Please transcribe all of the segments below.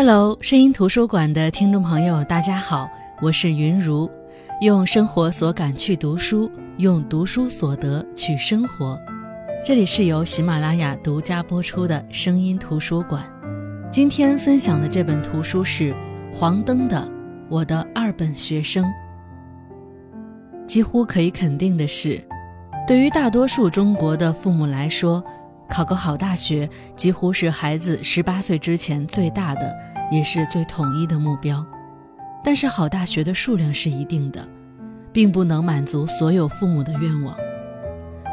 Hello，声音图书馆的听众朋友，大家好，我是云如，用生活所感去读书，用读书所得去生活。这里是由喜马拉雅独家播出的声音图书馆。今天分享的这本图书是黄登的《我的二本学生》。几乎可以肯定的是，对于大多数中国的父母来说，考个好大学几乎是孩子十八岁之前最大的，也是最统一的目标。但是，好大学的数量是一定的，并不能满足所有父母的愿望。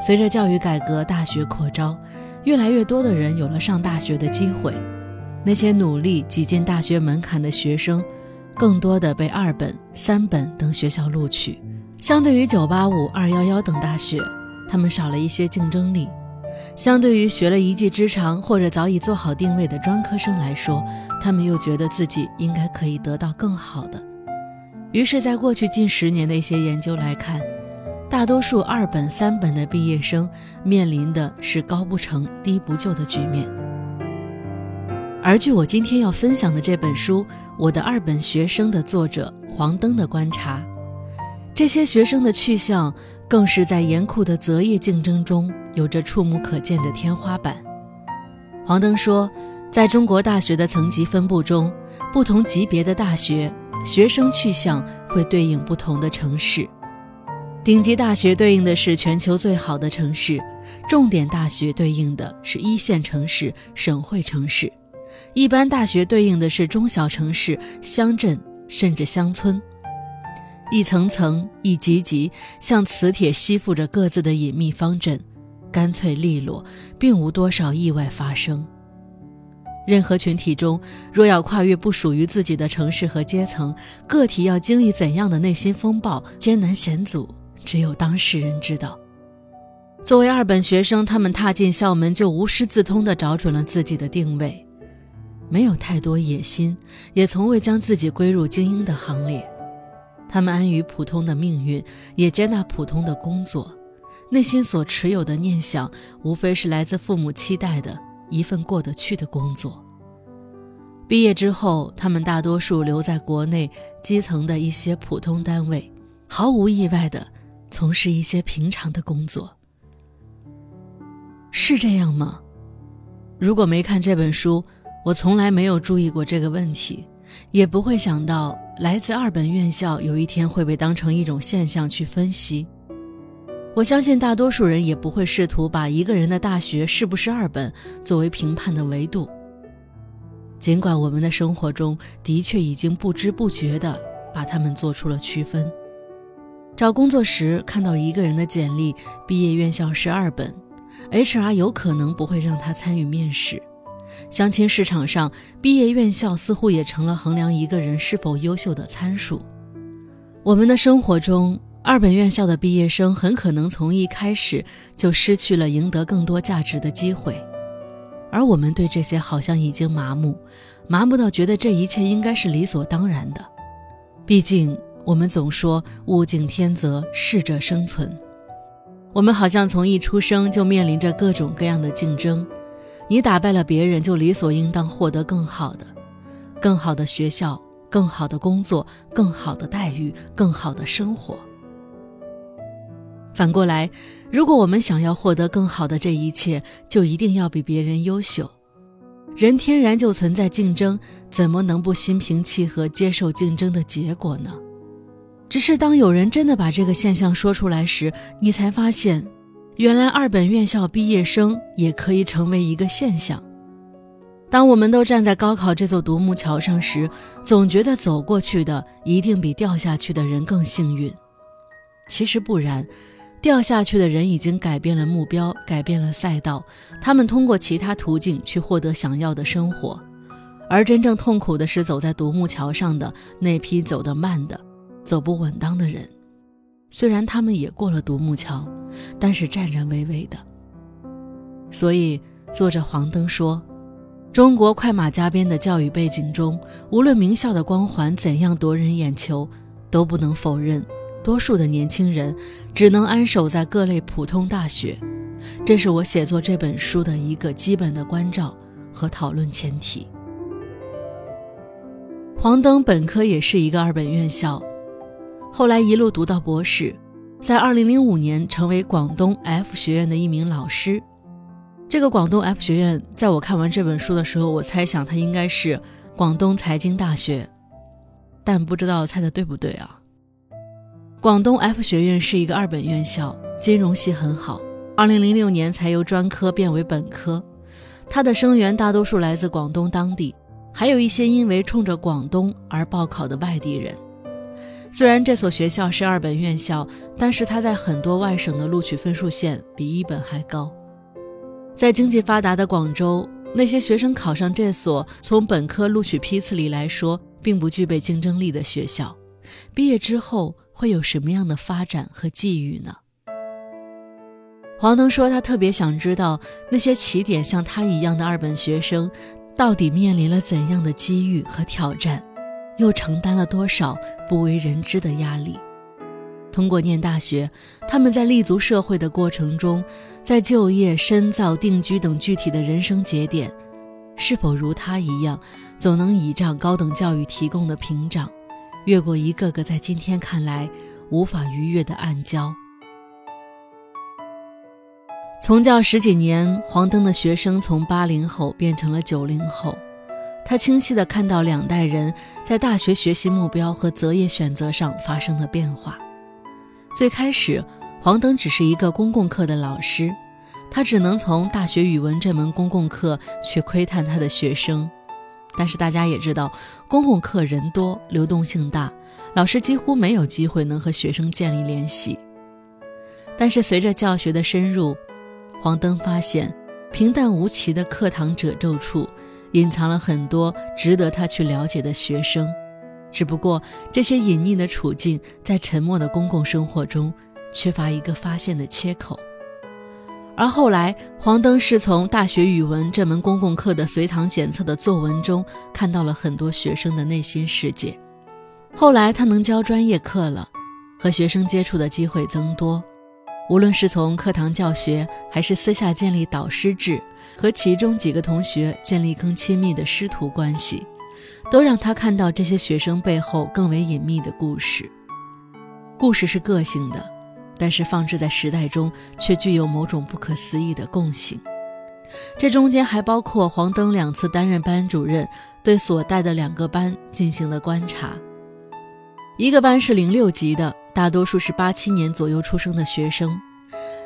随着教育改革，大学扩招，越来越多的人有了上大学的机会。那些努力挤进大学门槛的学生，更多的被二本、三本等学校录取。相对于985、211等大学，他们少了一些竞争力。相对于学了一技之长或者早已做好定位的专科生来说，他们又觉得自己应该可以得到更好的。于是，在过去近十年的一些研究来看，大多数二本、三本的毕业生面临的是高不成低不就的局面。而据我今天要分享的这本书《我的二本学生》的作者黄登的观察，这些学生的去向更是在严酷的择业竞争中有着触目可见的天花板。黄登说，在中国大学的层级分布中，不同级别的大学学生去向会对应不同的城市。顶级大学对应的是全球最好的城市，重点大学对应的是一线城市、省会城市，一般大学对应的是中小城市、乡镇甚至乡村。一层层、一级级，像磁铁吸附着各自的隐秘方阵，干脆利落，并无多少意外发生。任何群体中，若要跨越不属于自己的城市和阶层，个体要经历怎样的内心风暴、艰难险阻？只有当事人知道。作为二本学生，他们踏进校门就无师自通地找准了自己的定位，没有太多野心，也从未将自己归入精英的行列。他们安于普通的命运，也接纳普通的工作，内心所持有的念想，无非是来自父母期待的一份过得去的工作。毕业之后，他们大多数留在国内基层的一些普通单位，毫无意外的。从事一些平常的工作，是这样吗？如果没看这本书，我从来没有注意过这个问题，也不会想到来自二本院校有一天会被当成一种现象去分析。我相信大多数人也不会试图把一个人的大学是不是二本作为评判的维度。尽管我们的生活中的确已经不知不觉地把他们做出了区分。找工作时看到一个人的简历，毕业院校是二本，HR 有可能不会让他参与面试。相亲市场上，毕业院校似乎也成了衡量一个人是否优秀的参数。我们的生活中，二本院校的毕业生很可能从一开始就失去了赢得更多价值的机会，而我们对这些好像已经麻木，麻木到觉得这一切应该是理所当然的。毕竟。我们总说物竞天择，适者生存。我们好像从一出生就面临着各种各样的竞争，你打败了别人，就理所应当获得更好的、更好的学校、更好的工作、更好的待遇、更好的生活。反过来，如果我们想要获得更好的这一切，就一定要比别人优秀。人天然就存在竞争，怎么能不心平气和接受竞争的结果呢？只是当有人真的把这个现象说出来时，你才发现，原来二本院校毕业生也可以成为一个现象。当我们都站在高考这座独木桥上时，总觉得走过去的一定比掉下去的人更幸运。其实不然，掉下去的人已经改变了目标，改变了赛道，他们通过其他途径去获得想要的生活。而真正痛苦的是走在独木桥上的那批走得慢的。走不稳当的人，虽然他们也过了独木桥，但是战战巍巍的。所以，作者黄登说：“中国快马加鞭的教育背景中，无论名校的光环怎样夺人眼球，都不能否认，多数的年轻人只能安守在各类普通大学。这是我写作这本书的一个基本的关照和讨论前提。”黄登本科也是一个二本院校，后来一路读到博士，在2005年成为广东 F 学院的一名老师。这个广东 F 学院，在我看完这本书的时候，我猜想它应该是广东财经大学，但不知道猜的对不对啊？广东 F 学院是一个二本院校，金融系很好。2006年才由专科变为本科，它的生源大多数来自广东当地。还有一些因为冲着广东而报考的外地人。虽然这所学校是二本院校，但是它在很多外省的录取分数线比一本还高。在经济发达的广州，那些学生考上这所从本科录取批次里来说并不具备竞争力的学校，毕业之后会有什么样的发展和际遇呢？黄腾说，他特别想知道那些起点像他一样的二本学生。到底面临了怎样的机遇和挑战，又承担了多少不为人知的压力？通过念大学，他们在立足社会的过程中，在就业、深造、定居等具体的人生节点，是否如他一样，总能倚仗高等教育提供的屏障，越过一个个在今天看来无法逾越的暗礁？从教十几年，黄灯的学生从八零后变成了九零后。他清晰地看到两代人在大学学习目标和择业选择上发生的变化。最开始，黄登只是一个公共课的老师，他只能从大学语文这门公共课去窥探他的学生。但是大家也知道，公共课人多，流动性大，老师几乎没有机会能和学生建立联系。但是随着教学的深入，黄灯发现，平淡无奇的课堂褶皱处，隐藏了很多值得他去了解的学生。只不过，这些隐匿的处境，在沉默的公共生活中，缺乏一个发现的切口。而后来，黄灯是从大学语文这门公共课的随堂检测的作文中，看到了很多学生的内心世界。后来，他能教专业课了，和学生接触的机会增多。无论是从课堂教学，还是私下建立导师制，和其中几个同学建立更亲密的师徒关系，都让他看到这些学生背后更为隐秘的故事。故事是个性的，但是放置在时代中，却具有某种不可思议的共性。这中间还包括黄灯两次担任班主任，对所带的两个班进行的观察。一个班是零六级的。大多数是八七年左右出生的学生，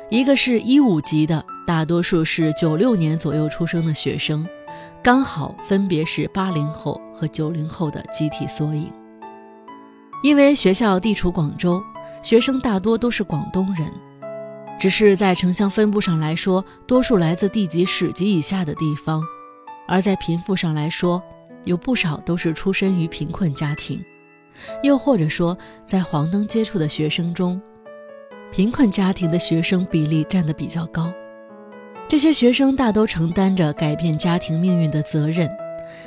一个是一五级的，大多数是九六年左右出生的学生，刚好分别是八零后和九零后的集体缩影。因为学校地处广州，学生大多都是广东人，只是在城乡分布上来说，多数来自地级市及以下的地方，而在贫富上来说，有不少都是出身于贫困家庭。又或者说，在黄灯接触的学生中，贫困家庭的学生比例占得比较高。这些学生大都承担着改变家庭命运的责任。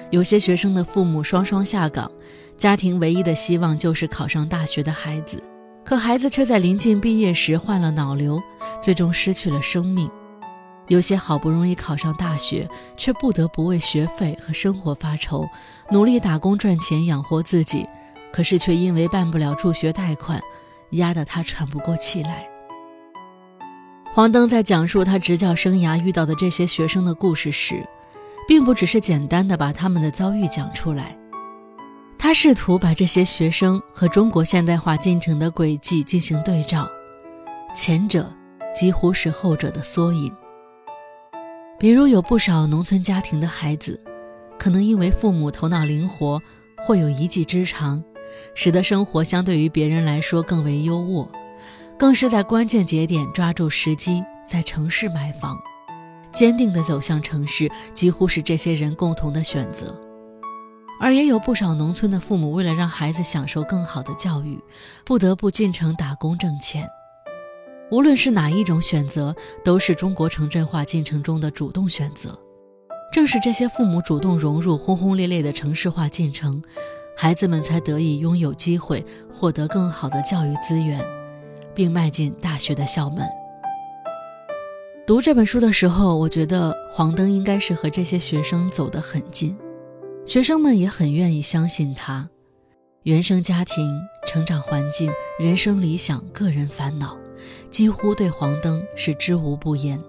有些学生的父母双双下岗，家庭唯一的希望就是考上大学的孩子，可孩子却在临近毕业时患了脑瘤，最终失去了生命。有些好不容易考上大学，却不得不为学费和生活发愁，努力打工赚钱养活自己。可是却因为办不了助学贷款，压得他喘不过气来。黄灯在讲述他执教生涯遇到的这些学生的故事时，并不只是简单的把他们的遭遇讲出来，他试图把这些学生和中国现代化进程的轨迹进行对照，前者几乎是后者的缩影。比如有不少农村家庭的孩子，可能因为父母头脑灵活，或有一技之长。使得生活相对于别人来说更为优渥，更是在关键节点抓住时机，在城市买房，坚定地走向城市，几乎是这些人共同的选择。而也有不少农村的父母，为了让孩子享受更好的教育，不得不进城打工挣钱。无论是哪一种选择，都是中国城镇化进程中的主动选择。正是这些父母主动融入轰轰烈烈的城市化进程。孩子们才得以拥有机会，获得更好的教育资源，并迈进大学的校门。读这本书的时候，我觉得黄灯应该是和这些学生走得很近。学生们也很愿意相信他。原生家庭、成长环境、人生理想、个人烦恼，几乎对黄灯是知无不言。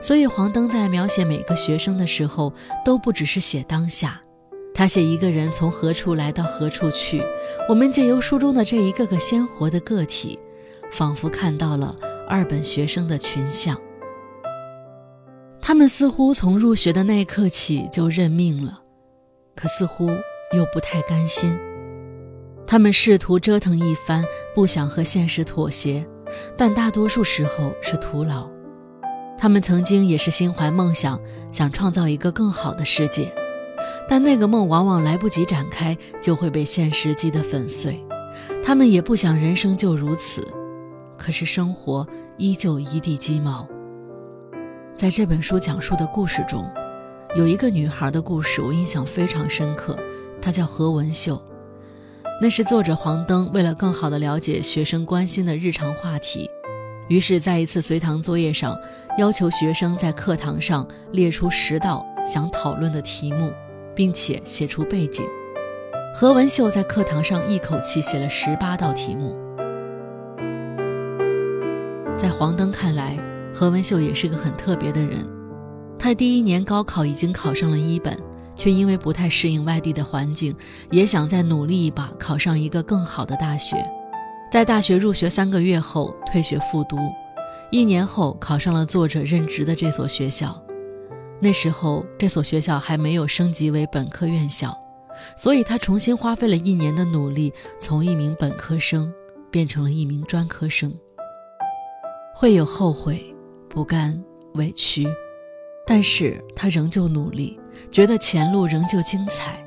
所以黄灯在描写每个学生的时候，都不只是写当下，他写一个人从何处来到何处去。我们借由书中的这一个个鲜活的个体，仿佛看到了二本学生的群像。他们似乎从入学的那一刻起就认命了，可似乎又不太甘心。他们试图折腾一番，不想和现实妥协，但大多数时候是徒劳。他们曾经也是心怀梦想，想创造一个更好的世界，但那个梦往往来不及展开，就会被现实击得粉碎。他们也不想人生就如此，可是生活依旧一地鸡毛。在这本书讲述的故事中，有一个女孩的故事，我印象非常深刻，她叫何文秀。那是作者黄登为了更好地了解学生关心的日常话题，于是，在一次随堂作业上，要求学生在课堂上列出十道想讨论的题目，并且写出背景。何文秀在课堂上一口气写了十八道题目。在黄登看来，何文秀也是个很特别的人。他第一年高考已经考上了一本。却因为不太适应外地的环境，也想再努力一把，考上一个更好的大学。在大学入学三个月后退学复读，一年后考上了作者任职的这所学校。那时候这所学校还没有升级为本科院校，所以他重新花费了一年的努力，从一名本科生变成了一名专科生。会有后悔、不甘、委屈。但是他仍旧努力，觉得前路仍旧精彩。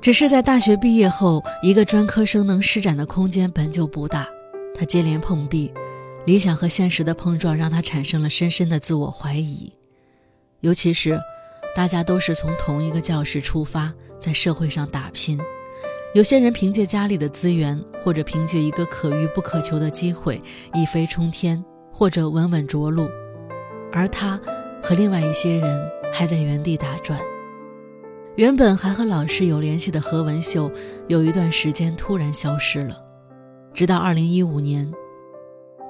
只是在大学毕业后，一个专科生能施展的空间本就不大，他接连碰壁，理想和现实的碰撞让他产生了深深的自我怀疑。尤其是，大家都是从同一个教室出发，在社会上打拼，有些人凭借家里的资源，或者凭借一个可遇不可求的机会，一飞冲天，或者稳稳着陆，而他。和另外一些人还在原地打转。原本还和老师有联系的何文秀，有一段时间突然消失了，直到二零一五年，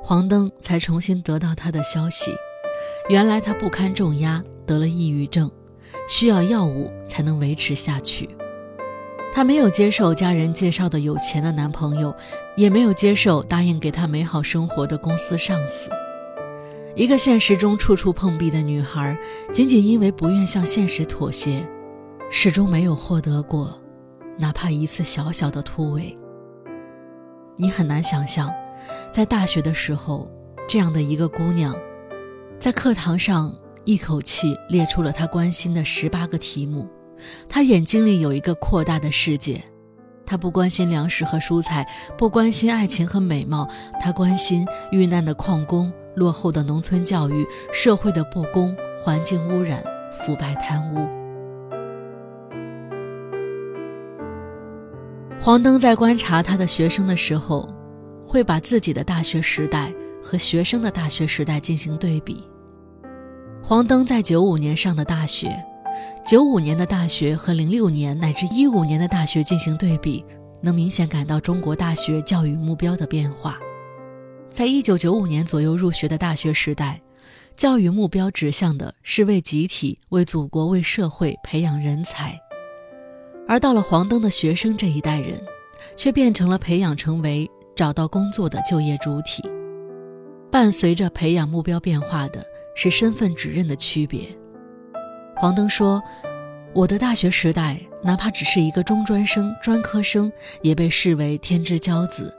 黄登才重新得到他的消息。原来他不堪重压，得了抑郁症，需要药物才能维持下去。她没有接受家人介绍的有钱的男朋友，也没有接受答应给她美好生活的公司上司。一个现实中处处碰壁的女孩，仅仅因为不愿向现实妥协，始终没有获得过哪怕一次小小的突围。你很难想象，在大学的时候，这样的一个姑娘，在课堂上一口气列出了他关心的十八个题目。他眼睛里有一个扩大的世界，他不关心粮食和蔬菜，不关心爱情和美貌，他关心遇难的矿工。落后的农村教育、社会的不公、环境污染、腐败贪污。黄登在观察他的学生的时候，会把自己的大学时代和学生的大学时代进行对比。黄登在九五年上的大学，九五年的大学和零六年乃至一五年的大学进行对比，能明显感到中国大学教育目标的变化。在一九九五年左右入学的大学时代，教育目标指向的是为集体、为祖国、为社会培养人才；而到了黄灯的学生这一代人，却变成了培养成为找到工作的就业主体。伴随着培养目标变化的是身份指认的区别。黄灯说：“我的大学时代，哪怕只是一个中专生、专科生，也被视为天之骄子。”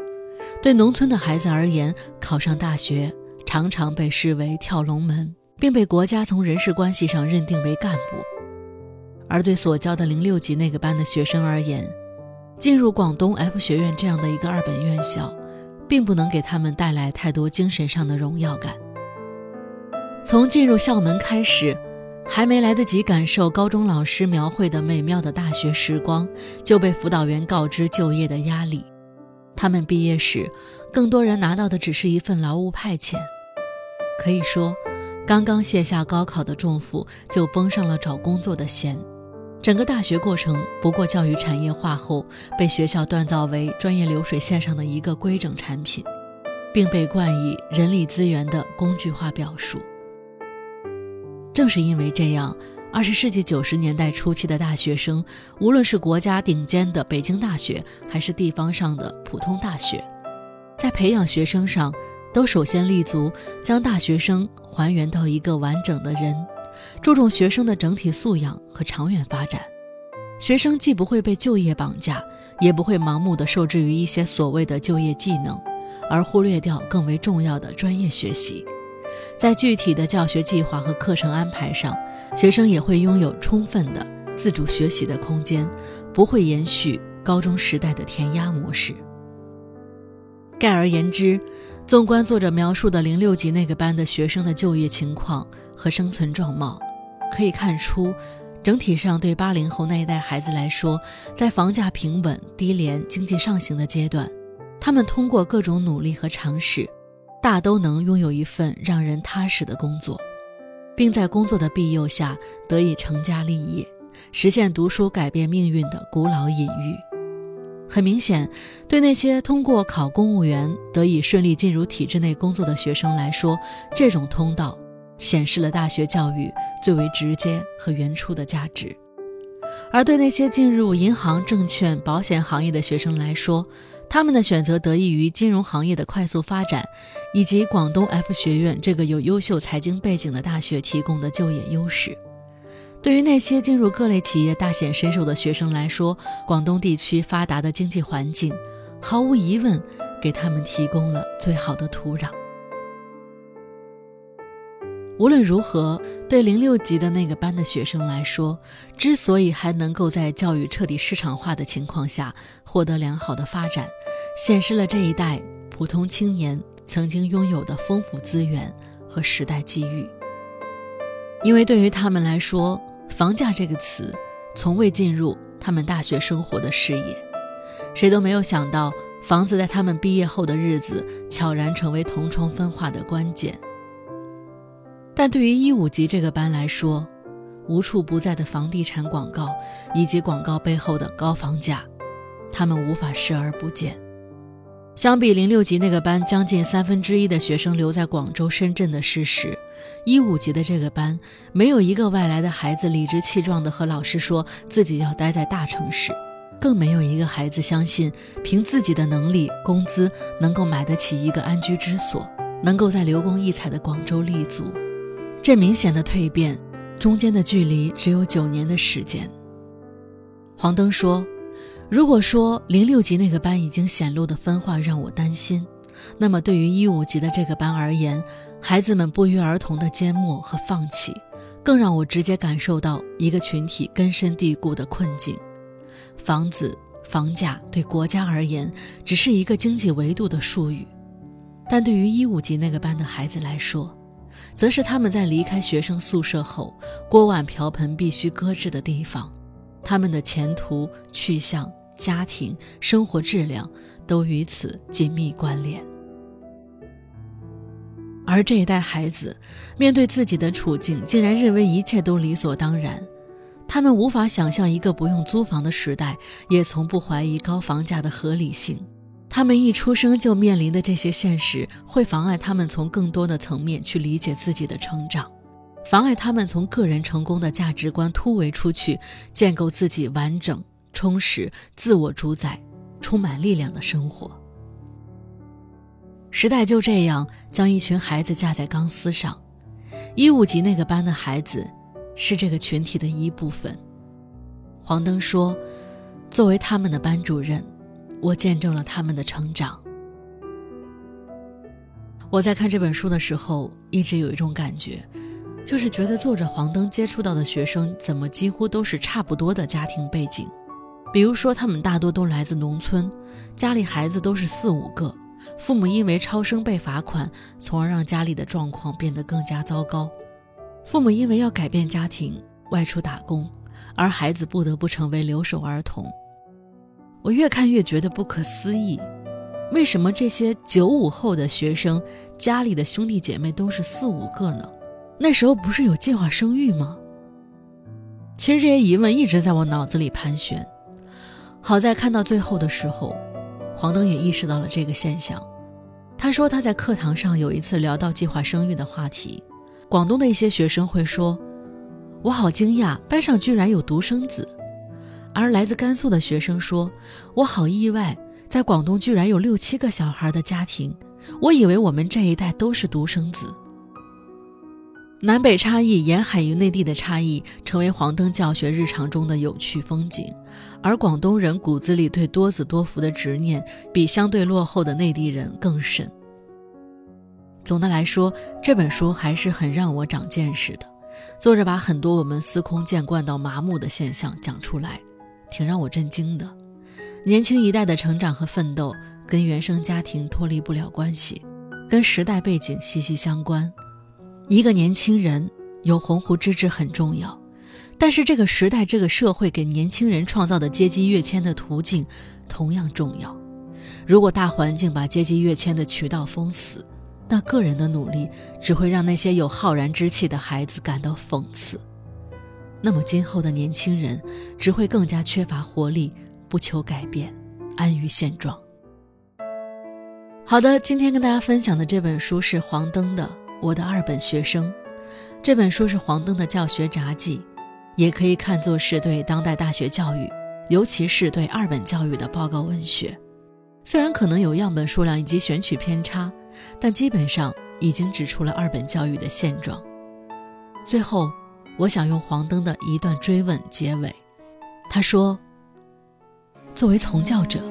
对农村的孩子而言，考上大学常常被视为跳龙门，并被国家从人事关系上认定为干部；而对所教的零六级那个班的学生而言，进入广东 F 学院这样的一个二本院校，并不能给他们带来太多精神上的荣耀感。从进入校门开始，还没来得及感受高中老师描绘的美妙的大学时光，就被辅导员告知就业的压力。他们毕业时，更多人拿到的只是一份劳务派遣。可以说，刚刚卸下高考的重负，就绷上了找工作的弦。整个大学过程不过教育产业化后被学校锻造为专业流水线上的一个规整产品，并被冠以人力资源的工具化表述。正是因为这样，二十世纪九十年代初期的大学生，无论是国家顶尖的北京大学，还是地方上的普通大学，在培养学生上，都首先立足将大学生还原到一个完整的人。注重学生的整体素养和长远发展，学生既不会被就业绑架，也不会盲目的受制于一些所谓的就业技能，而忽略掉更为重要的专业学习。在具体的教学计划和课程安排上，学生也会拥有充分的自主学习的空间，不会延续高中时代的填鸭模式。概而言之，纵观作者描述的零六级那个班的学生的就业情况。和生存状貌，可以看出，整体上对八零后那一代孩子来说，在房价平稳、低廉、经济上行的阶段，他们通过各种努力和尝试，大都能拥有一份让人踏实的工作，并在工作的庇佑下得以成家立业，实现读书改变命运的古老隐喻。很明显，对那些通过考公务员得以顺利进入体制内工作的学生来说，这种通道。显示了大学教育最为直接和原初的价值，而对那些进入银行、证券、保险行业的学生来说，他们的选择得益于金融行业的快速发展，以及广东 F 学院这个有优秀财经背景的大学提供的就业优势。对于那些进入各类企业大显身手的学生来说，广东地区发达的经济环境，毫无疑问给他们提供了最好的土壤。无论如何，对零六级的那个班的学生来说，之所以还能够在教育彻底市场化的情况下获得良好的发展，显示了这一代普通青年曾经拥有的丰富资源和时代机遇。因为对于他们来说，“房价”这个词从未进入他们大学生活的视野，谁都没有想到，房子在他们毕业后的日子悄然成为同窗分化的关键。但对于一五级这个班来说，无处不在的房地产广告以及广告背后的高房价，他们无法视而不见。相比零六级那个班将近三分之一的学生留在广州、深圳的事实，一五级的这个班没有一个外来的孩子理直气壮地和老师说自己要待在大城市，更没有一个孩子相信凭自己的能力、工资能够买得起一个安居之所，能够在流光溢彩的广州立足。这明显的蜕变，中间的距离只有九年的时间。黄登说：“如果说零六级那个班已经显露的分化让我担心，那么对于一五级的这个班而言，孩子们不约而同的缄默和放弃，更让我直接感受到一个群体根深蒂固的困境。房子、房价对国家而言只是一个经济维度的术语，但对于一五级那个班的孩子来说，”则是他们在离开学生宿舍后，锅碗瓢盆必须搁置的地方，他们的前途去向、家庭生活质量都与此紧密关联。而这一代孩子面对自己的处境，竟然认为一切都理所当然，他们无法想象一个不用租房的时代，也从不怀疑高房价的合理性。他们一出生就面临的这些现实，会妨碍他们从更多的层面去理解自己的成长，妨碍他们从个人成功的价值观突围出去，建构自己完整、充实、自我主宰、充满力量的生活。时代就这样将一群孩子架在钢丝上，一五级那个班的孩子，是这个群体的一部分。黄登说：“作为他们的班主任。”我见证了他们的成长。我在看这本书的时候，一直有一种感觉，就是觉得作者黄灯接触到的学生，怎么几乎都是差不多的家庭背景。比如说，他们大多都来自农村，家里孩子都是四五个，父母因为超生被罚款，从而让家里的状况变得更加糟糕。父母因为要改变家庭，外出打工，而孩子不得不成为留守儿童。我越看越觉得不可思议，为什么这些九五后的学生家里的兄弟姐妹都是四五个呢？那时候不是有计划生育吗？其实这些疑问一直在我脑子里盘旋。好在看到最后的时候，黄灯也意识到了这个现象。他说他在课堂上有一次聊到计划生育的话题，广东的一些学生会说：“我好惊讶，班上居然有独生子。”而来自甘肃的学生说：“我好意外，在广东居然有六七个小孩的家庭，我以为我们这一代都是独生子。”南北差异，沿海与内地的差异，成为黄灯教学日常中的有趣风景。而广东人骨子里对多子多福的执念，比相对落后的内地人更深。总的来说，这本书还是很让我长见识的。作者把很多我们司空见惯到麻木的现象讲出来，挺让我震惊的。年轻一代的成长和奋斗，跟原生家庭脱离不了关系，跟时代背景息息相关。一个年轻人有鸿鹄之志很重要，但是这个时代、这个社会给年轻人创造的阶级跃迁的途径同样重要。如果大环境把阶级跃迁的渠道封死，那个人的努力只会让那些有浩然之气的孩子感到讽刺。那么今后的年轻人只会更加缺乏活力，不求改变，安于现状。好的，今天跟大家分享的这本书是黄登的。我的二本学生，这本书是黄登的教学札记，也可以看作是对当代大学教育，尤其是对二本教育的报告文学。虽然可能有样本数量以及选取偏差，但基本上已经指出了二本教育的现状。最后，我想用黄登的一段追问结尾。他说：“作为从教者。”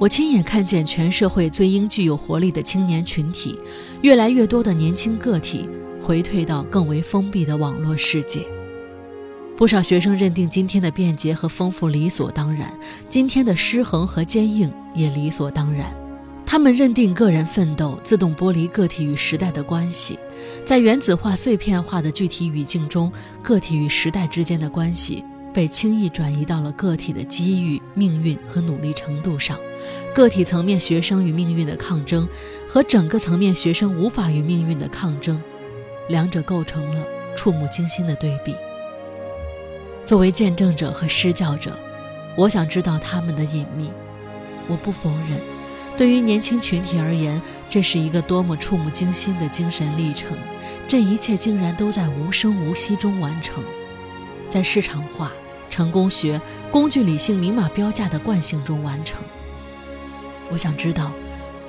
我亲眼看见全社会最应具有活力的青年群体，越来越多的年轻个体回退到更为封闭的网络世界。不少学生认定今天的便捷和丰富理所当然，今天的失衡和坚硬也理所当然。他们认定个人奋斗自动剥离个体与时代的关系，在原子化、碎片化的具体语境中，个体与时代之间的关系。被轻易转移到了个体的机遇、命运和努力程度上，个体层面学生与命运的抗争，和整个层面学生无法与命运的抗争，两者构成了触目惊心的对比。作为见证者和施教者，我想知道他们的隐秘。我不否认，对于年轻群体而言，这是一个多么触目惊心的精神历程。这一切竟然都在无声无息中完成。在市场化、成功学、工具理性、明码标价的惯性中完成。我想知道，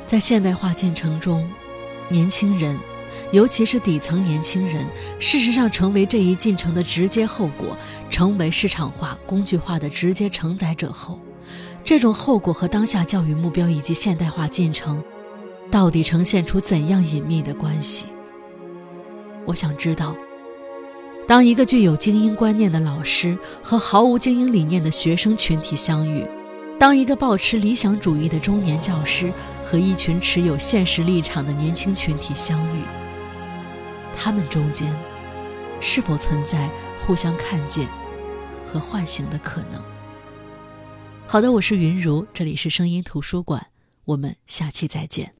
在现代化进程中，年轻人，尤其是底层年轻人，事实上成为这一进程的直接后果，成为市场化、工具化的直接承载者后，这种后果和当下教育目标以及现代化进程，到底呈现出怎样隐秘的关系？我想知道。当一个具有精英观念的老师和毫无精英理念的学生群体相遇，当一个抱持理想主义的中年教师和一群持有现实立场的年轻群体相遇，他们中间是否存在互相看见和唤醒的可能？好的，我是云如，这里是声音图书馆，我们下期再见。